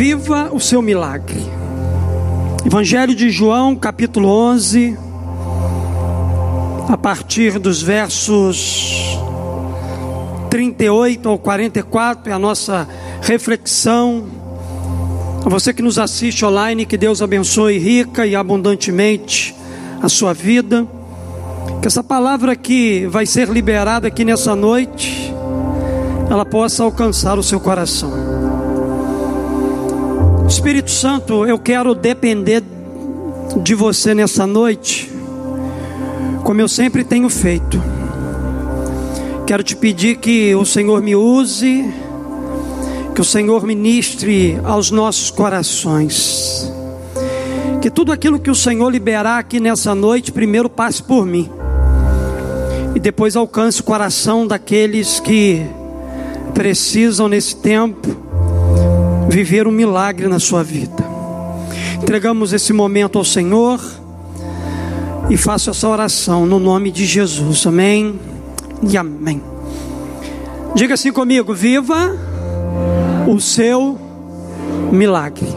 Viva o seu milagre. Evangelho de João, capítulo 11, a partir dos versos 38 ao 44 é a nossa reflexão. A você que nos assiste online, que Deus abençoe rica e abundantemente a sua vida. Que essa palavra que vai ser liberada aqui nessa noite, ela possa alcançar o seu coração. Espírito Santo, eu quero depender de você nessa noite, como eu sempre tenho feito. Quero te pedir que o Senhor me use, que o Senhor ministre aos nossos corações. Que tudo aquilo que o Senhor liberar aqui nessa noite, primeiro passe por mim, e depois alcance o coração daqueles que precisam nesse tempo viver um milagre na sua vida. Entregamos esse momento ao Senhor e faço essa oração no nome de Jesus. Amém e amém. Diga assim comigo: viva o seu milagre.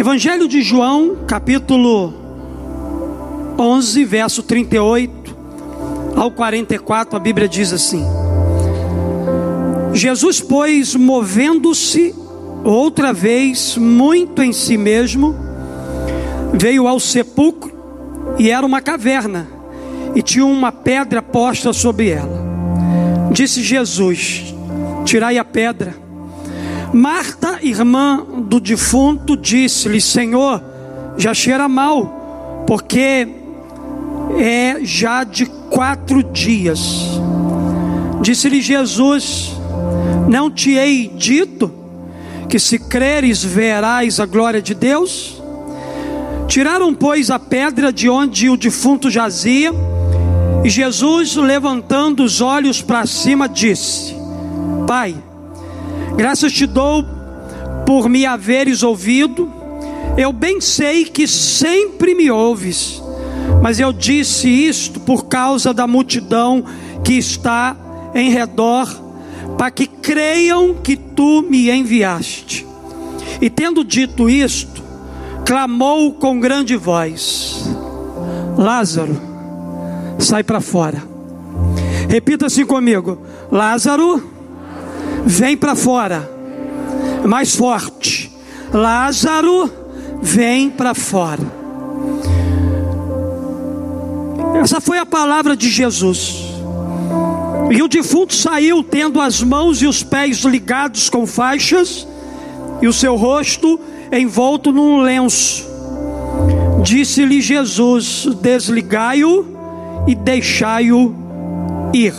Evangelho de João, capítulo 11, verso 38 ao 44, a Bíblia diz assim: Jesus, pois, movendo-se outra vez muito em si mesmo, veio ao sepulcro e era uma caverna e tinha uma pedra posta sobre ela. Disse Jesus: Tirai a pedra. Marta, irmã do defunto, disse-lhe: Senhor, já cheira mal, porque é já de quatro dias. Disse-lhe Jesus: não te hei dito que se creres verás a glória de Deus? Tiraram, pois, a pedra de onde o defunto jazia, e Jesus, levantando os olhos para cima, disse: Pai, graças te dou por me haveres ouvido. Eu bem sei que sempre me ouves, mas eu disse isto por causa da multidão que está em redor para que creiam que tu me enviaste. E tendo dito isto, clamou com grande voz: Lázaro, sai para fora. Repita assim comigo: Lázaro, vem para fora. Mais forte. Lázaro, vem para fora. Essa foi a palavra de Jesus. E o defunto saiu tendo as mãos e os pés ligados com faixas e o seu rosto envolto num lenço. Disse-lhe Jesus: Desligai-o e deixai-o ir.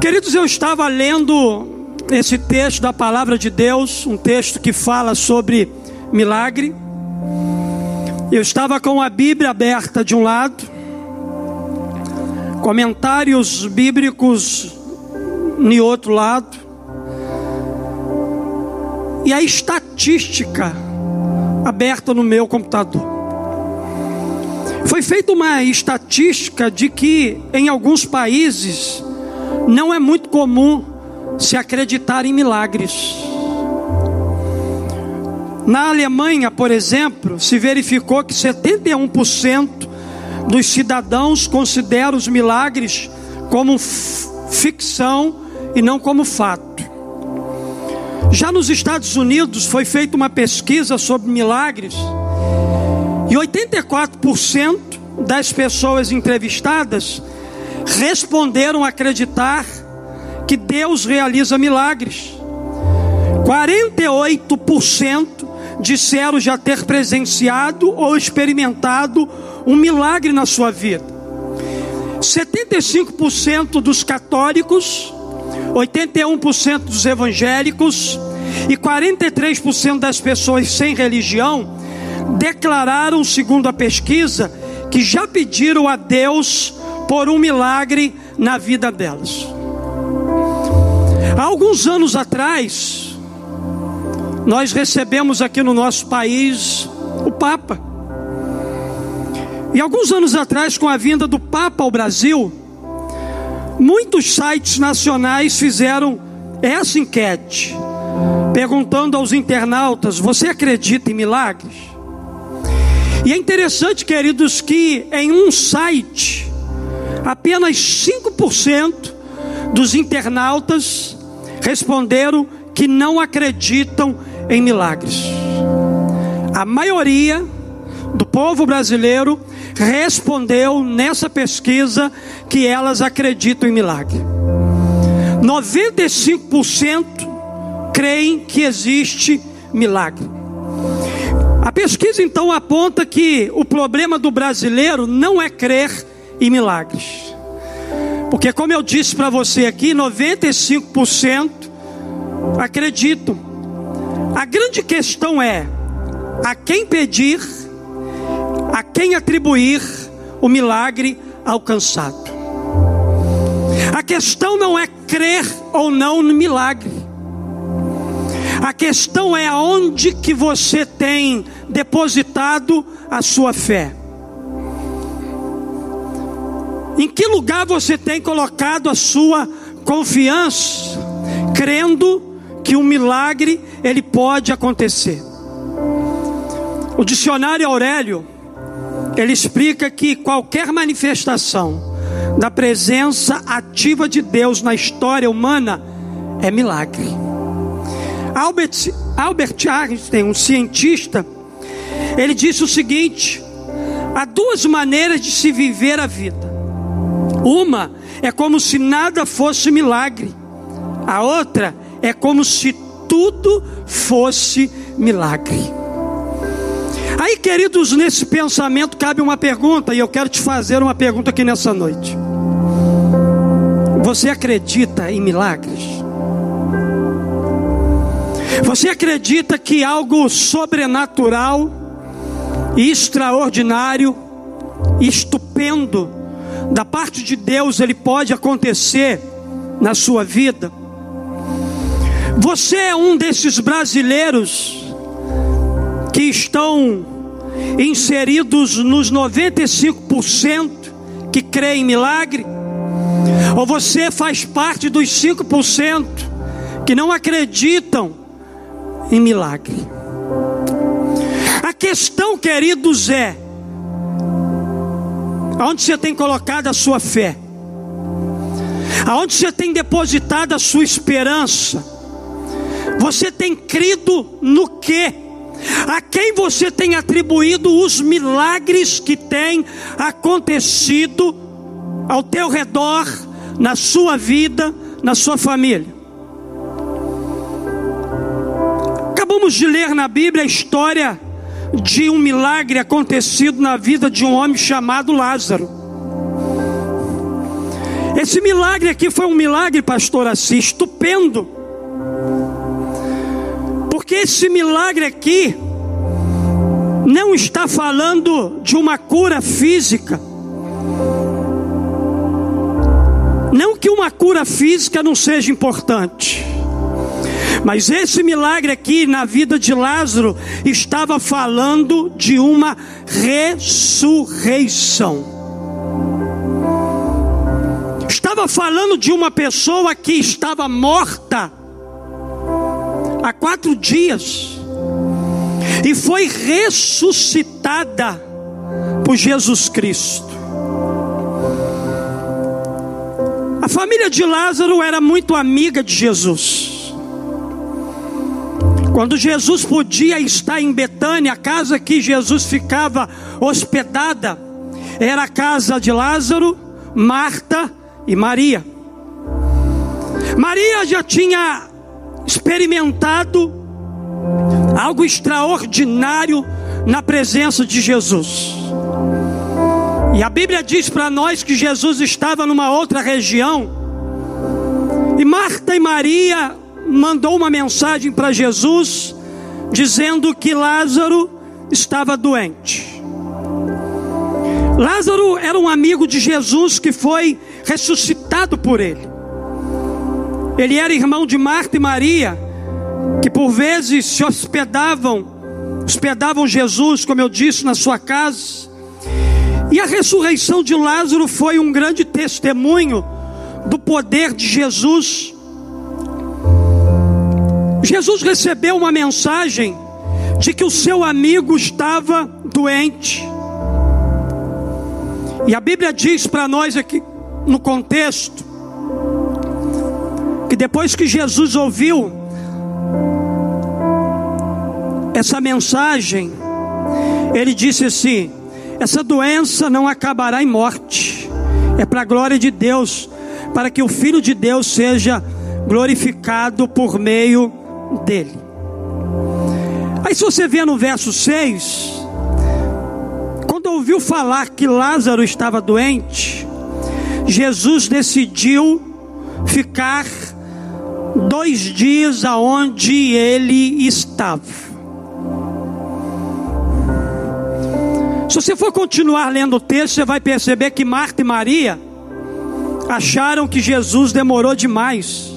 Queridos, eu estava lendo esse texto da palavra de Deus, um texto que fala sobre milagre. Eu estava com a Bíblia aberta de um lado comentários bíblicos em outro lado, e a estatística aberta no meu computador. Foi feita uma estatística de que em alguns países não é muito comum se acreditar em milagres. Na Alemanha, por exemplo, se verificou que 71% dos cidadãos considera os milagres como ficção e não como fato. Já nos Estados Unidos foi feita uma pesquisa sobre milagres e 84% das pessoas entrevistadas responderam acreditar que Deus realiza milagres. 48% disseram já ter presenciado ou experimentado um milagre na sua vida. 75% dos católicos, 81% dos evangélicos e 43% das pessoas sem religião declararam, segundo a pesquisa, que já pediram a Deus por um milagre na vida delas. Há alguns anos atrás, nós recebemos aqui no nosso país o Papa. E alguns anos atrás, com a vinda do Papa ao Brasil, muitos sites nacionais fizeram essa enquete, perguntando aos internautas: você acredita em milagres? E é interessante, queridos, que em um site, apenas 5% dos internautas responderam que não acreditam em milagres. A maioria do povo brasileiro respondeu nessa pesquisa que elas acreditam em milagre. 95% creem que existe milagre. A pesquisa então aponta que o problema do brasileiro não é crer em milagres. Porque, como eu disse para você aqui, 95% acreditam. A grande questão é a quem pedir, a quem atribuir o milagre alcançado. A questão não é crer ou não no milagre. A questão é aonde que você tem depositado a sua fé. Em que lugar você tem colocado a sua confiança, crendo que um milagre ele pode acontecer? O dicionário Aurélio ele explica que qualquer manifestação da presença ativa de Deus na história humana é milagre. Albert, Albert Einstein, um cientista, ele disse o seguinte: há duas maneiras de se viver a vida. Uma é como se nada fosse milagre, a outra é como se tudo fosse milagre. Aí, queridos, nesse pensamento cabe uma pergunta, e eu quero te fazer uma pergunta aqui nessa noite. Você acredita em milagres? Você acredita que algo sobrenatural, extraordinário, estupendo, da parte de Deus, ele pode acontecer na sua vida? Você é um desses brasileiros que estão inseridos nos 95% que creem em milagre? Ou você faz parte dos 5% que não acreditam em milagre? A questão, queridos, é: aonde você tem colocado a sua fé? Aonde você tem depositado a sua esperança? Você tem crido no que? A quem você tem atribuído os milagres que têm acontecido ao teu redor, na sua vida, na sua família? Acabamos de ler na Bíblia a história de um milagre acontecido na vida de um homem chamado Lázaro. Esse milagre aqui foi um milagre, pastor Assis, estupendo. Porque esse milagre aqui não está falando de uma cura física. Não que uma cura física não seja importante. Mas esse milagre aqui na vida de Lázaro estava falando de uma ressurreição. Estava falando de uma pessoa que estava morta há quatro dias e foi ressuscitada por Jesus Cristo. A família de Lázaro era muito amiga de Jesus. Quando Jesus podia estar em Betânia, a casa que Jesus ficava hospedada, era a casa de Lázaro, Marta e Maria. Maria já tinha experimentado algo extraordinário na presença de Jesus. E a Bíblia diz para nós que Jesus estava numa outra região. E Marta e Maria mandou uma mensagem para Jesus dizendo que Lázaro estava doente. Lázaro era um amigo de Jesus que foi ressuscitado por ele. Ele era irmão de Marta e Maria, que por vezes se hospedavam, hospedavam Jesus, como eu disse, na sua casa. E a ressurreição de Lázaro foi um grande testemunho do poder de Jesus Jesus recebeu uma mensagem de que o seu amigo estava doente. E a Bíblia diz para nós aqui no contexto que depois que Jesus ouviu essa mensagem, ele disse assim: essa doença não acabará em morte, é para a glória de Deus, para que o Filho de Deus seja glorificado por meio dele. Aí, se você vê no verso 6, quando ouviu falar que Lázaro estava doente, Jesus decidiu ficar dois dias aonde ele estava. Se você for continuar lendo o texto, você vai perceber que Marta e Maria acharam que Jesus demorou demais.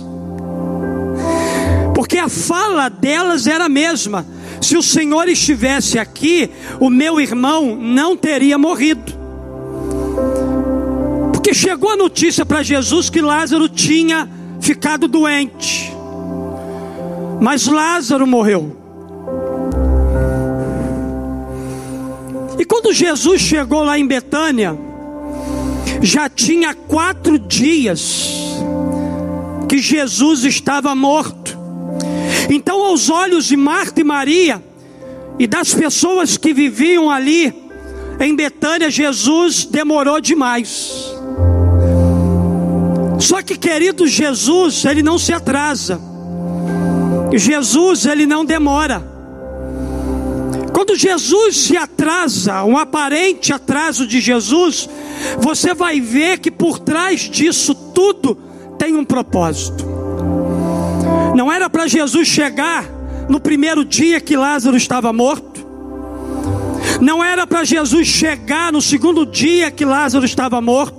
Porque a fala delas era a mesma. Se o Senhor estivesse aqui, o meu irmão não teria morrido. Porque chegou a notícia para Jesus que Lázaro tinha ficado doente. Mas Lázaro morreu. E quando Jesus chegou lá em Betânia, já tinha quatro dias que Jesus estava morto. Então, aos olhos de Marta e Maria e das pessoas que viviam ali em Betânia, Jesus demorou demais. Só que, querido Jesus, ele não se atrasa. Jesus, ele não demora. Quando Jesus se atrasa, um aparente atraso de Jesus, você vai ver que por trás disso tudo tem um propósito. Não era para Jesus chegar no primeiro dia que Lázaro estava morto. Não era para Jesus chegar no segundo dia que Lázaro estava morto.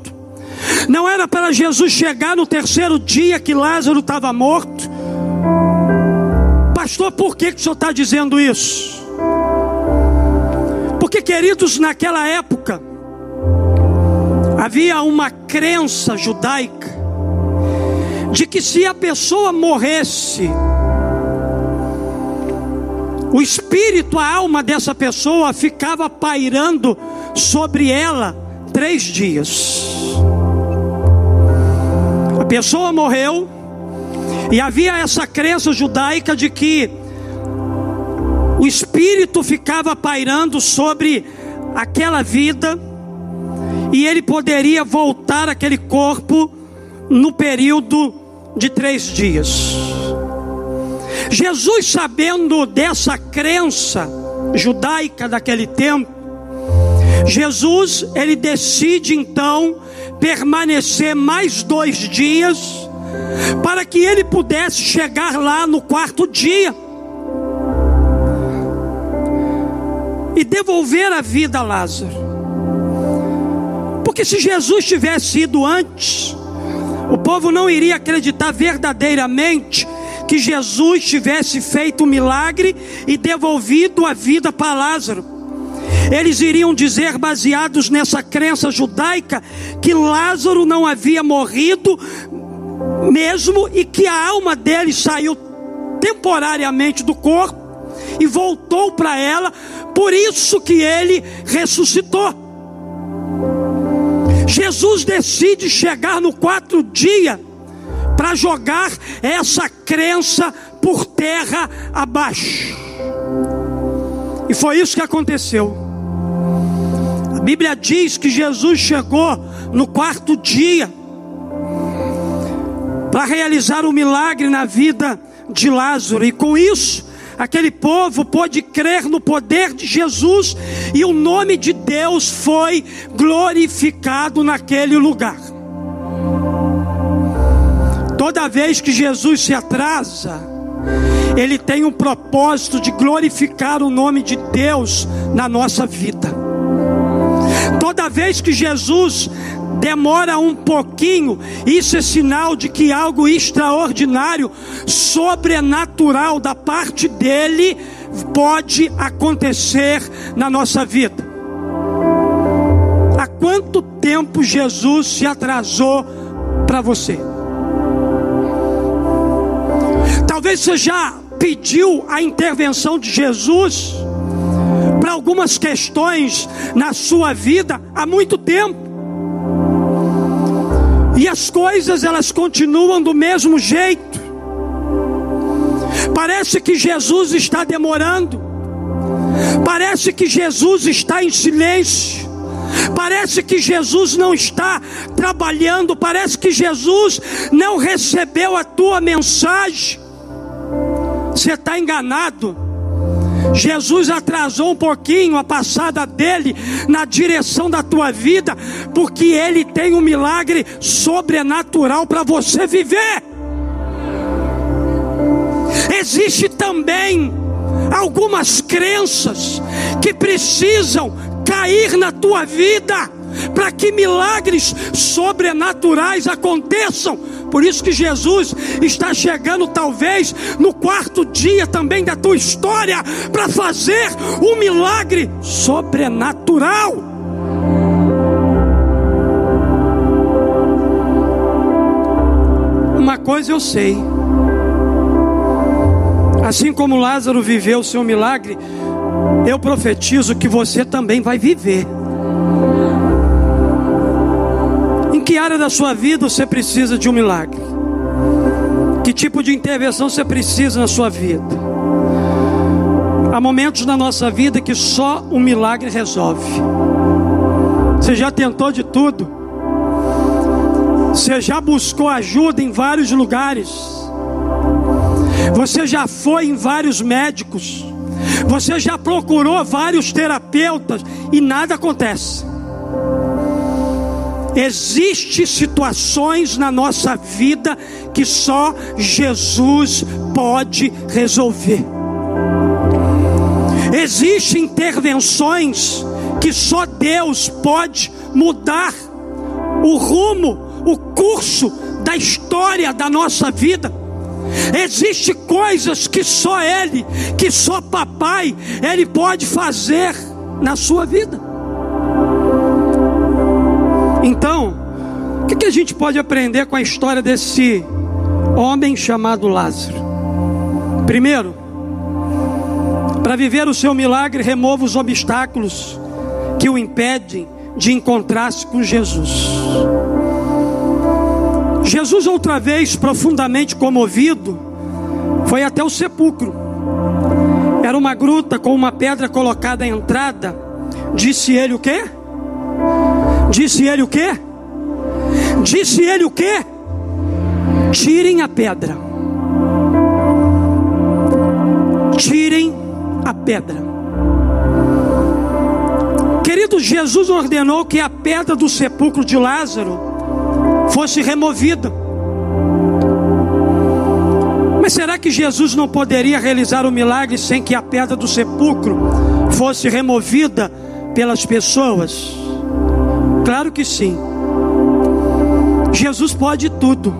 Não era para Jesus chegar no terceiro dia que Lázaro estava morto. Pastor, por que, que o senhor está dizendo isso? Porque, queridos, naquela época, havia uma crença judaica de que se a pessoa morresse, o espírito, a alma dessa pessoa ficava pairando sobre ela três dias. Pessoa morreu, e havia essa crença judaica de que o espírito ficava pairando sobre aquela vida e ele poderia voltar àquele corpo no período de três dias. Jesus, sabendo dessa crença judaica daquele tempo, Jesus ele decide então permanecer mais dois dias para que ele pudesse chegar lá no quarto dia. e devolver a vida a Lázaro. Porque se Jesus tivesse ido antes, o povo não iria acreditar verdadeiramente que Jesus tivesse feito um milagre e devolvido a vida para Lázaro. Eles iriam dizer, baseados nessa crença judaica, que Lázaro não havia morrido mesmo e que a alma dele saiu temporariamente do corpo e voltou para ela, por isso que ele ressuscitou. Jesus decide chegar no quarto dia para jogar essa crença por terra abaixo. E foi isso que aconteceu. A Bíblia diz que Jesus chegou no quarto dia para realizar um milagre na vida de Lázaro, e com isso aquele povo pôde crer no poder de Jesus e o nome de Deus foi glorificado naquele lugar. Toda vez que Jesus se atrasa, ele tem um propósito de glorificar o nome de Deus na nossa vida. Toda vez que Jesus demora um pouquinho, isso é sinal de que algo extraordinário, sobrenatural da parte dele pode acontecer na nossa vida. Há quanto tempo Jesus se atrasou para você? Talvez você já pediu a intervenção de Jesus algumas questões na sua vida há muito tempo. E as coisas elas continuam do mesmo jeito. Parece que Jesus está demorando. Parece que Jesus está em silêncio. Parece que Jesus não está trabalhando, parece que Jesus não recebeu a tua mensagem. Você está enganado. Jesus atrasou um pouquinho a passada dele na direção da tua vida, porque ele tem um milagre sobrenatural para você viver. Existe também algumas crenças que precisam cair na tua vida para que milagres sobrenaturais aconteçam. Por isso que Jesus está chegando, talvez, no quarto dia também da tua história, para fazer um milagre sobrenatural. Uma coisa eu sei, assim como Lázaro viveu o seu milagre, eu profetizo que você também vai viver. Que área da sua vida você precisa de um milagre? Que tipo de intervenção você precisa na sua vida? Há momentos na nossa vida que só um milagre resolve. Você já tentou de tudo? Você já buscou ajuda em vários lugares? Você já foi em vários médicos? Você já procurou vários terapeutas e nada acontece. Existem situações na nossa vida que só Jesus pode resolver. Existem intervenções que só Deus pode mudar o rumo, o curso da história da nossa vida. Existem coisas que só Ele, que só Papai, Ele pode fazer na sua vida. Então, o que, que a gente pode aprender com a história desse homem chamado Lázaro? Primeiro, para viver o seu milagre, remova os obstáculos que o impedem de encontrar-se com Jesus. Jesus, outra vez, profundamente comovido, foi até o sepulcro. Era uma gruta com uma pedra colocada à entrada. Disse ele o quê? Disse ele o quê? Disse ele o quê? Tirem a pedra. Tirem a pedra. Querido, Jesus ordenou que a pedra do sepulcro de Lázaro fosse removida. Mas será que Jesus não poderia realizar o milagre sem que a pedra do sepulcro fosse removida pelas pessoas? Claro que sim. Jesus pode tudo.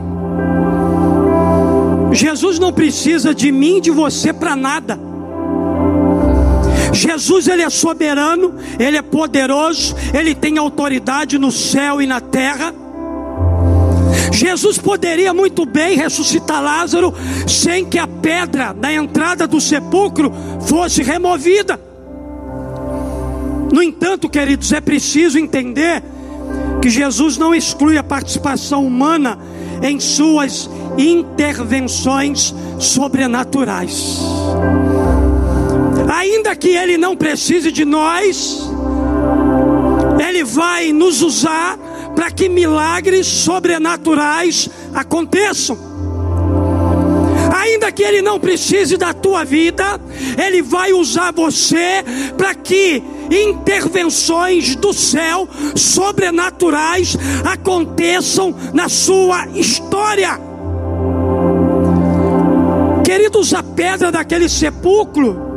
Jesus não precisa de mim, de você para nada. Jesus ele é soberano, ele é poderoso, ele tem autoridade no céu e na terra. Jesus poderia muito bem ressuscitar Lázaro sem que a pedra da entrada do sepulcro fosse removida. No entanto, queridos, é preciso entender que Jesus não exclui a participação humana em suas intervenções sobrenaturais. Ainda que ele não precise de nós, ele vai nos usar para que milagres sobrenaturais aconteçam. Ainda que Ele não precise da tua vida, Ele vai usar você para que intervenções do céu sobrenaturais aconteçam na sua história. Queridos, a pedra daquele sepulcro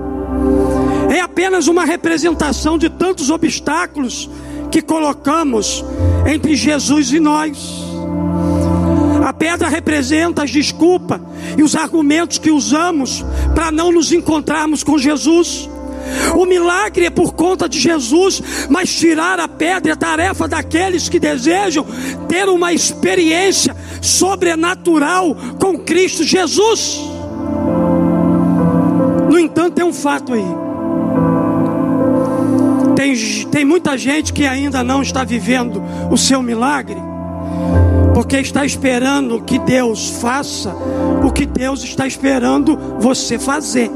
é apenas uma representação de tantos obstáculos que colocamos entre Jesus e nós. A pedra representa as desculpas e os argumentos que usamos para não nos encontrarmos com Jesus. O milagre é por conta de Jesus, mas tirar a pedra é tarefa daqueles que desejam ter uma experiência sobrenatural com Cristo Jesus. entanto, tem um fato aí. Tem, tem muita gente que ainda não está vivendo o seu milagre, porque está esperando que Deus faça o que Deus está esperando você fazer.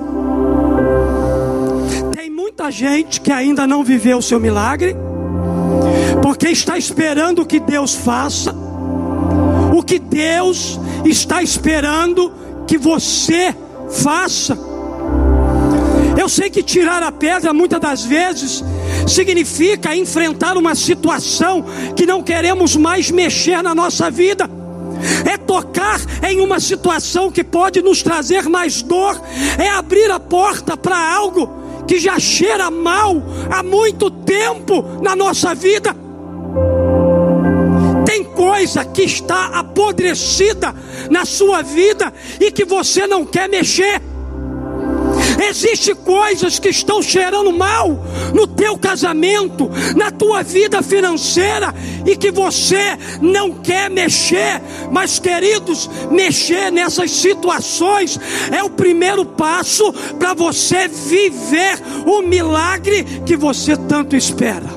Muita gente que ainda não viveu o seu milagre, porque está esperando que Deus faça o que Deus está esperando que você faça. Eu sei que tirar a pedra muitas das vezes significa enfrentar uma situação que não queremos mais mexer na nossa vida. É tocar em uma situação que pode nos trazer mais dor, é abrir a porta para algo que já cheira mal há muito tempo na nossa vida. Tem coisa que está apodrecida na sua vida e que você não quer mexer. Existem coisas que estão cheirando mal no teu casamento, na tua vida financeira e que você não quer mexer. Mas, queridos, mexer nessas situações é o primeiro passo para você viver o milagre que você tanto espera.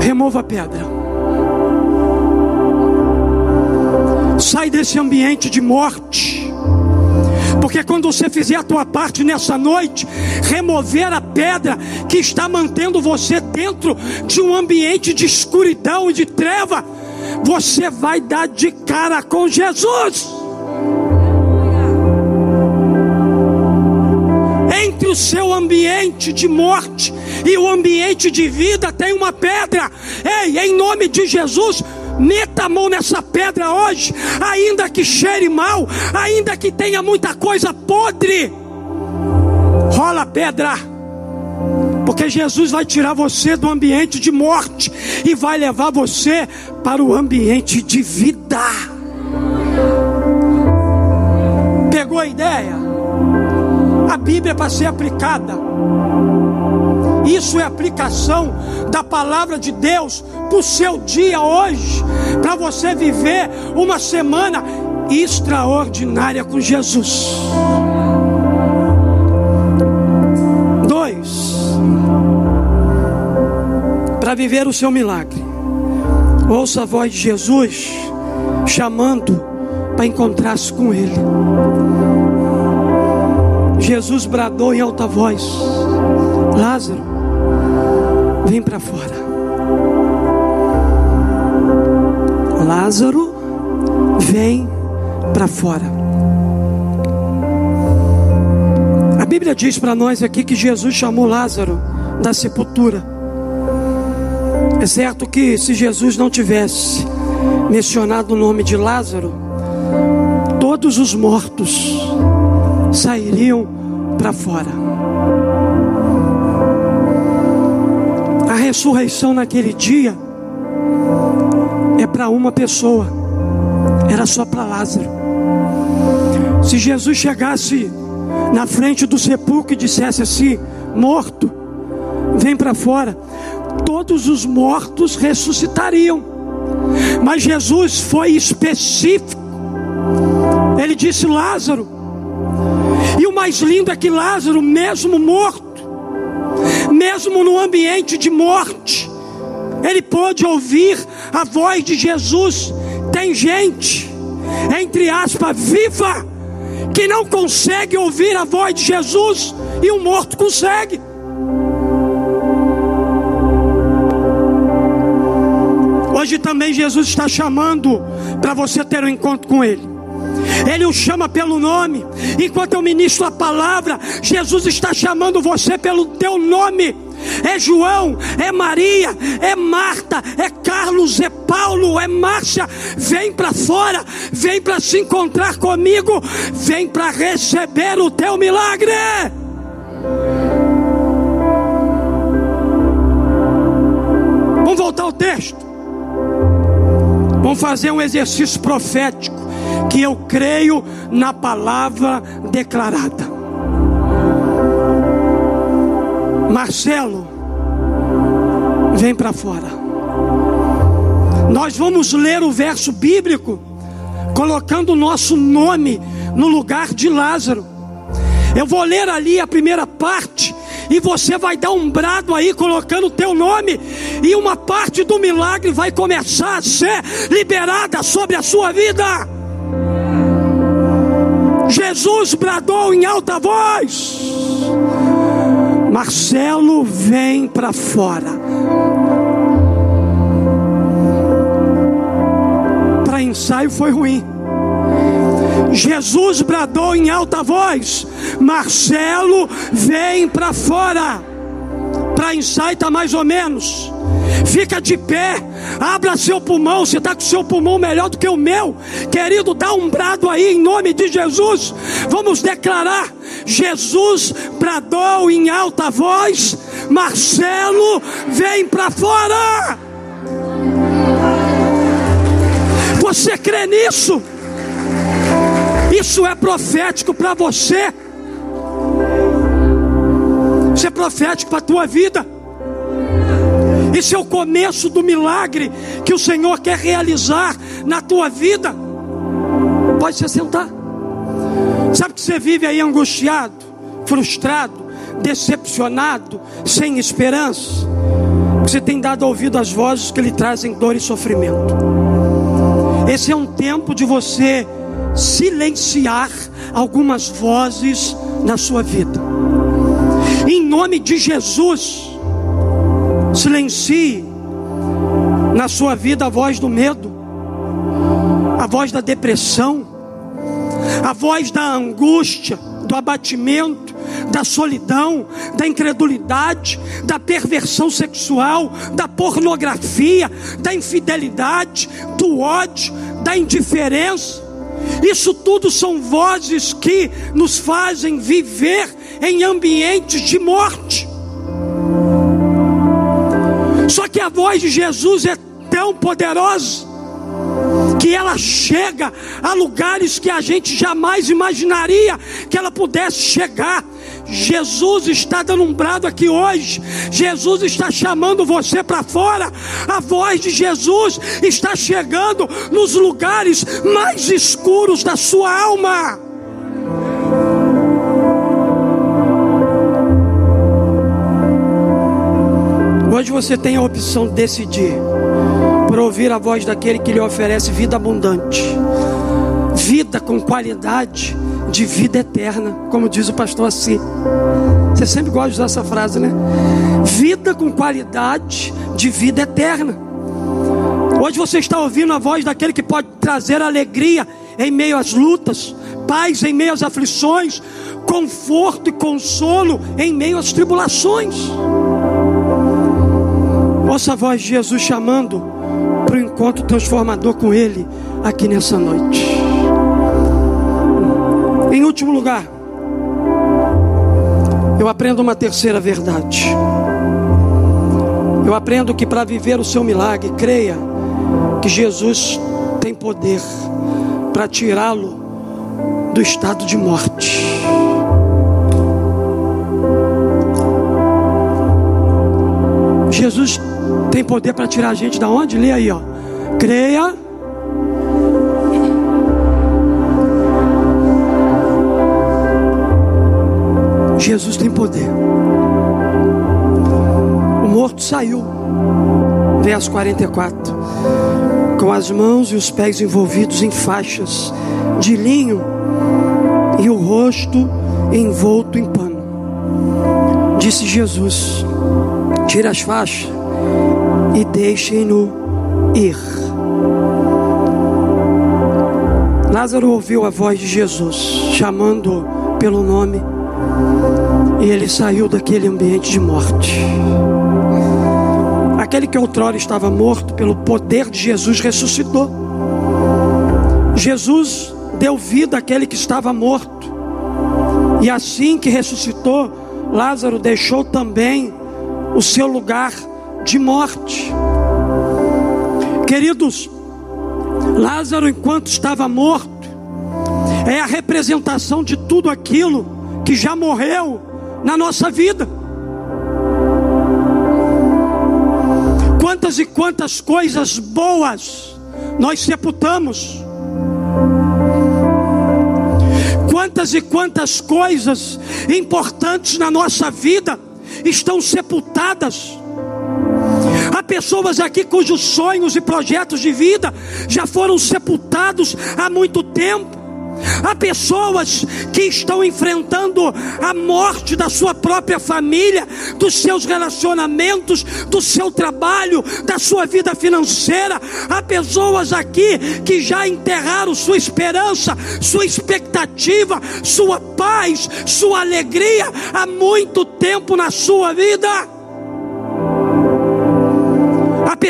Remova a pedra. Sai desse ambiente de morte. Porque quando você fizer a tua parte nessa noite, remover a pedra que está mantendo você dentro de um ambiente de escuridão e de treva, você vai dar de cara com Jesus. Entre o seu ambiente de morte e o ambiente de vida tem uma pedra. Ei, em nome de Jesus, Meta a mão nessa pedra hoje, ainda que cheire mal, ainda que tenha muita coisa podre. Rola a pedra, porque Jesus vai tirar você do ambiente de morte e vai levar você para o ambiente de vida. Pegou a ideia? A Bíblia é para ser aplicada. Isso é aplicação da palavra de Deus para o seu dia hoje, para você viver uma semana extraordinária com Jesus. Dois, para viver o seu milagre, ouça a voz de Jesus chamando para encontrar-se com Ele. Jesus bradou em alta voz: Lázaro, vem para fora. Lázaro, vem para fora. A Bíblia diz para nós aqui que Jesus chamou Lázaro da sepultura. É certo que se Jesus não tivesse mencionado o nome de Lázaro, todos os mortos sairiam para fora. ressurreição naquele dia é para uma pessoa, era só para Lázaro. Se Jesus chegasse na frente do sepulcro e dissesse assim: morto, vem para fora, todos os mortos ressuscitariam. Mas Jesus foi específico, ele disse: Lázaro, e o mais lindo é que Lázaro, mesmo morto, mesmo no ambiente de morte, ele pôde ouvir a voz de Jesus. Tem gente, entre aspas, viva, que não consegue ouvir a voz de Jesus e o morto consegue. Hoje também Jesus está chamando para você ter um encontro com Ele. Ele o chama pelo nome. Enquanto eu ministro a palavra, Jesus está chamando você pelo teu nome. É João, é Maria, é Marta, é Carlos, é Paulo, é Márcia. Vem para fora, vem para se encontrar comigo, vem para receber o teu milagre. Vamos voltar ao texto. Vamos fazer um exercício profético que eu creio na palavra declarada. Marcelo, vem para fora. Nós vamos ler o verso bíblico colocando o nosso nome no lugar de Lázaro. Eu vou ler ali a primeira parte e você vai dar um brado aí colocando o teu nome e uma parte do milagre vai começar a ser liberada sobre a sua vida. Jesus bradou em alta voz: Marcelo, vem para fora. Para ensaio foi ruim. Jesus bradou em alta voz: Marcelo, vem para fora. Para ensaio está mais ou menos. Fica de pé, abra seu pulmão. Você está com seu pulmão melhor do que o meu, querido. Dá um brado aí em nome de Jesus. Vamos declarar: Jesus bradou em alta voz: Marcelo, vem para fora. Você crê nisso? Isso é profético para você. Isso é profético para a tua vida. Isso é o começo do milagre que o Senhor quer realizar na tua vida. Pode se sentar. Sabe que você vive aí angustiado, frustrado, decepcionado, sem esperança? Você tem dado ouvido às vozes que lhe trazem dor e sofrimento. Esse é um tempo de você silenciar algumas vozes na sua vida. Em nome de Jesus, silencie na sua vida a voz do medo, a voz da depressão, a voz da angústia, do abatimento, da solidão, da incredulidade, da perversão sexual, da pornografia, da infidelidade, do ódio, da indiferença. Isso tudo são vozes que nos fazem viver em ambientes de morte. Só que a voz de Jesus é tão poderosa que ela chega a lugares que a gente jamais imaginaria que ela pudesse chegar. Jesus está dando um brado aqui hoje. Jesus está chamando você para fora. A voz de Jesus está chegando nos lugares mais escuros da sua alma. Hoje você tem a opção de decidir para ouvir a voz daquele que lhe oferece vida abundante, vida com qualidade de vida eterna, como diz o pastor assim. Você sempre gosta de usar essa frase, né? Vida com qualidade de vida eterna. Hoje você está ouvindo a voz daquele que pode trazer alegria em meio às lutas, paz em meio às aflições, conforto e consolo em meio às tribulações. Ouça a voz de Jesus chamando para o encontro transformador com Ele aqui nessa noite. Em último lugar, eu aprendo uma terceira verdade. Eu aprendo que para viver o seu milagre, creia que Jesus tem poder para tirá-lo do estado de morte. Poder para tirar a gente da onde? Lê aí, ó. Creia. Jesus tem poder. O morto saiu. Verso 44. Com as mãos e os pés envolvidos em faixas de linho e o rosto envolto em pano. Disse Jesus: Tira as faixas e deixem-no ir. Lázaro ouviu a voz de Jesus chamando pelo nome e ele saiu daquele ambiente de morte. Aquele que outrora estava morto, pelo poder de Jesus, ressuscitou. Jesus deu vida àquele que estava morto, e assim que ressuscitou, Lázaro deixou também o seu lugar de morte. Queridos, Lázaro, enquanto estava morto, é a representação de tudo aquilo que já morreu na nossa vida. Quantas e quantas coisas boas nós sepultamos. Quantas e quantas coisas importantes na nossa vida estão sepultadas. Pessoas aqui cujos sonhos e projetos de vida já foram sepultados há muito tempo. Há pessoas que estão enfrentando a morte da sua própria família, dos seus relacionamentos, do seu trabalho, da sua vida financeira. Há pessoas aqui que já enterraram sua esperança, sua expectativa, sua paz, sua alegria há muito tempo na sua vida.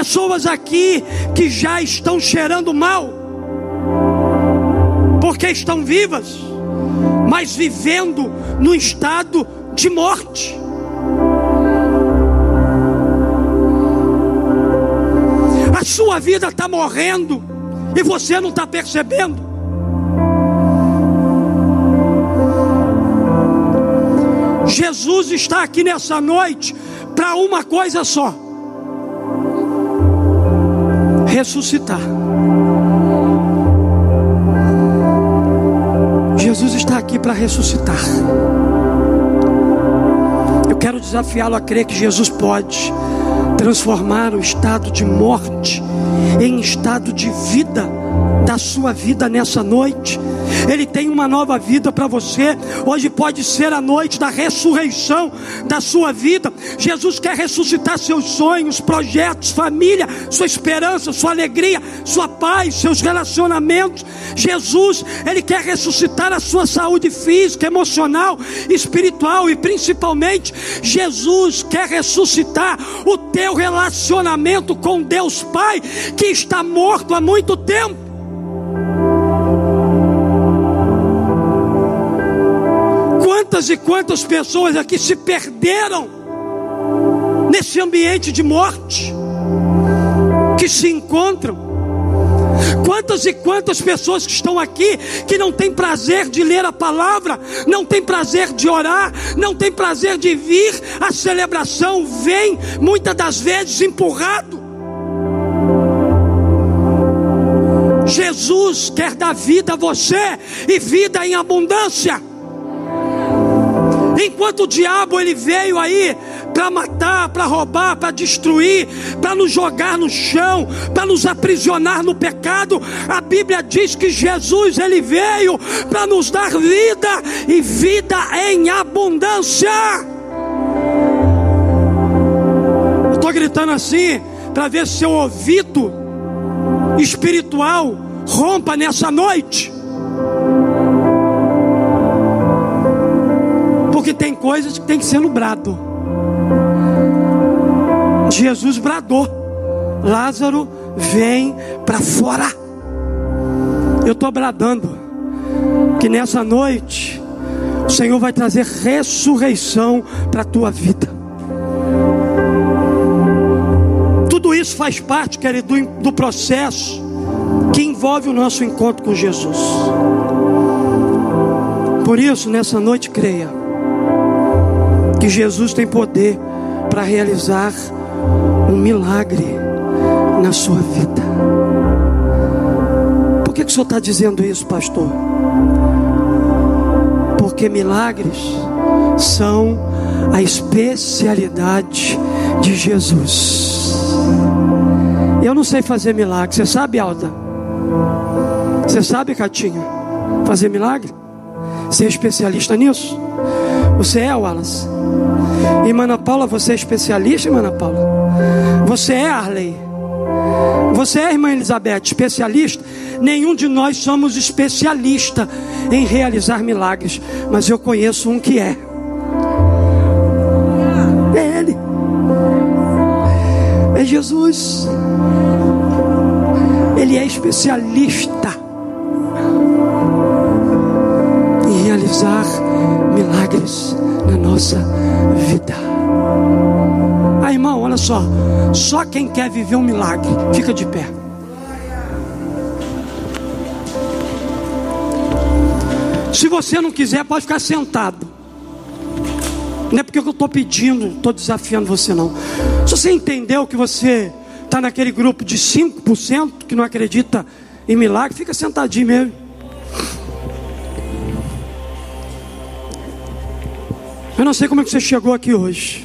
Pessoas aqui que já estão cheirando mal porque estão vivas, mas vivendo no estado de morte. A sua vida está morrendo e você não está percebendo. Jesus está aqui nessa noite para uma coisa só: ressuscitar. Jesus está aqui para ressuscitar. Eu quero desafiá-lo a crer que Jesus pode transformar o estado de morte em estado de vida da sua vida nessa noite. Ele tem uma nova vida para você. Hoje pode ser a noite da ressurreição da sua vida. Jesus quer ressuscitar seus sonhos, projetos, família, sua esperança, sua alegria, sua paz, seus relacionamentos. Jesus, ele quer ressuscitar a sua saúde física, emocional, espiritual e principalmente Jesus quer ressuscitar o teu relacionamento com Deus Pai que está morto há muito tempo. Quantas e quantas pessoas aqui se perderam nesse ambiente de morte que se encontram? Quantas e quantas pessoas que estão aqui que não têm prazer de ler a palavra, não têm prazer de orar, não têm prazer de vir à celebração, vem muitas das vezes empurrado. Jesus quer dar vida a você e vida em abundância. Enquanto o diabo ele veio aí para matar, para roubar, para destruir, para nos jogar no chão, para nos aprisionar no pecado, a Bíblia diz que Jesus ele veio para nos dar vida e vida em abundância. Eu estou gritando assim para ver se seu ouvido espiritual rompa nessa noite. Porque tem coisas que tem que ser no brado. Jesus bradou: Lázaro, vem para fora. Eu estou bradando que nessa noite o Senhor vai trazer ressurreição para a tua vida. Tudo isso faz parte, querido, do, do processo que envolve o nosso encontro com Jesus. Por isso, nessa noite, creia que Jesus tem poder para realizar um milagre na sua vida. Por que, que o senhor está dizendo isso, pastor? Porque milagres são a especialidade de Jesus. Eu não sei fazer milagre. Você sabe, Alda? Você sabe, Catinha? Fazer milagre? Ser especialista nisso? Você é, Wallace? Irmã Paula, você é especialista, irmã Paula? Você é, Arley? Você é, irmã Elizabeth, especialista? Nenhum de nós somos especialista em realizar milagres, mas eu conheço um que é. É Ele. É Jesus. Ele é especialista em realizar milagres na nossa vida. Ah, irmão, olha só. Só quem quer viver um milagre, fica de pé. Se você não quiser, pode ficar sentado. Não é porque eu estou pedindo, estou desafiando você, não. Se você entendeu que você está naquele grupo de 5% que não acredita em milagre, fica sentadinho mesmo. Eu não sei como é que você chegou aqui hoje.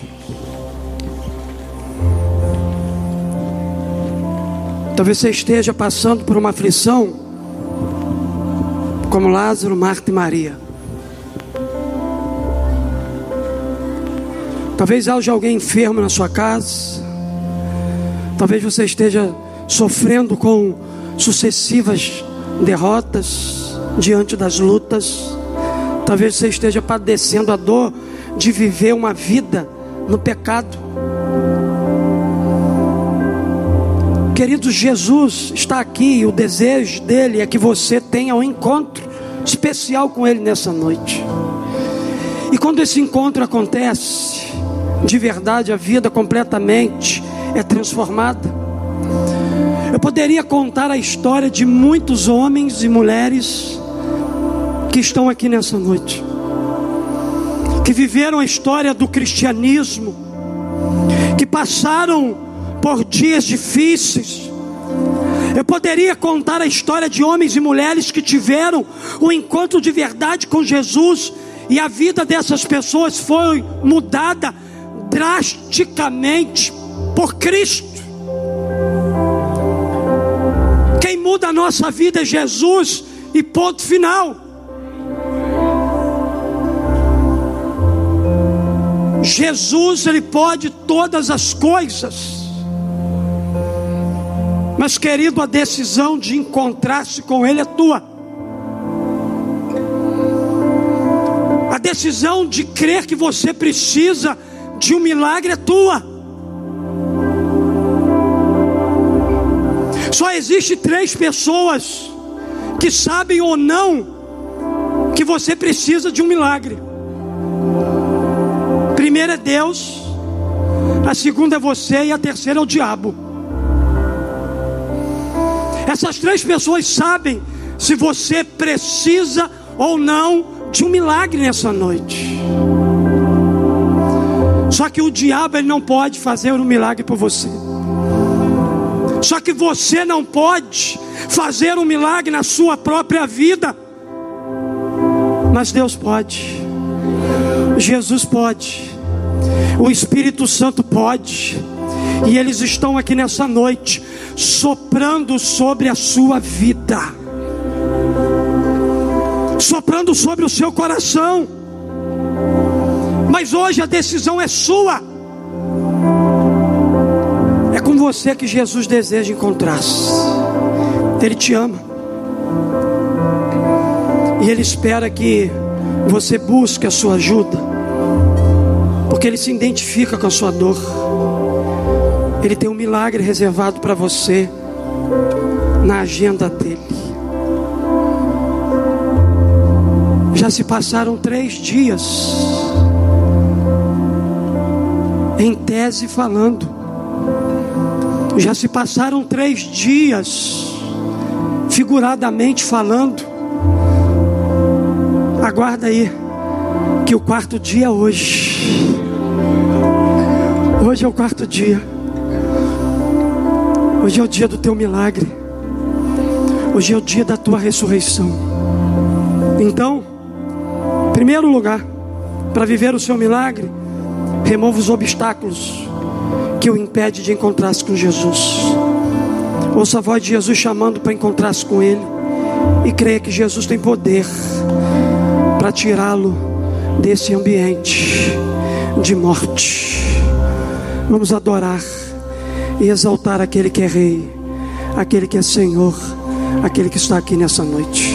Talvez você esteja passando por uma aflição, como Lázaro, Marta e Maria. Talvez haja alguém enfermo na sua casa. Talvez você esteja sofrendo com sucessivas derrotas diante das lutas. Talvez você esteja padecendo a dor de viver uma vida no pecado. Querido, Jesus está aqui e o desejo dele é que você tenha um encontro especial com ele nessa noite. E quando esse encontro acontece, de verdade a vida completamente é transformada. Eu poderia contar a história de muitos homens e mulheres que estão aqui nessa noite, que viveram a história do cristianismo, que passaram por dias difíceis. Eu poderia contar a história de homens e mulheres que tiveram um encontro de verdade com Jesus e a vida dessas pessoas foi mudada drasticamente por Cristo. Quem muda a nossa vida é Jesus e ponto final. Jesus ele pode todas as coisas. Mas, querido, a decisão de encontrar-se com Ele é tua. A decisão de crer que você precisa de um milagre é tua. Só existe três pessoas que sabem ou não que você precisa de um milagre. Primeiro é Deus, a segunda é você e a terceira é o diabo. Essas três pessoas sabem se você precisa ou não de um milagre nessa noite. Só que o diabo ele não pode fazer um milagre por você. Só que você não pode fazer um milagre na sua própria vida. Mas Deus pode. Jesus pode. O Espírito Santo pode. E eles estão aqui nessa noite soprando sobre a sua vida, soprando sobre o seu coração. Mas hoje a decisão é sua. É com você que Jesus deseja encontrar-se. Ele te ama. E Ele espera que você busque a sua ajuda. Porque Ele se identifica com a sua dor. Ele tem um milagre reservado para você na agenda dele. Já se passaram três dias em tese falando. Já se passaram três dias figuradamente falando. Aguarda aí, que o quarto dia é hoje. Hoje é o quarto dia. Hoje é o dia do teu milagre. Hoje é o dia da tua ressurreição. Então, primeiro lugar, para viver o seu milagre, remova os obstáculos que o impede de encontrar-se com Jesus. Ouça a voz de Jesus chamando para encontrar-se com Ele e creia que Jesus tem poder para tirá-lo desse ambiente de morte. Vamos adorar e exaltar aquele que é Rei, aquele que é Senhor, aquele que está aqui nessa noite.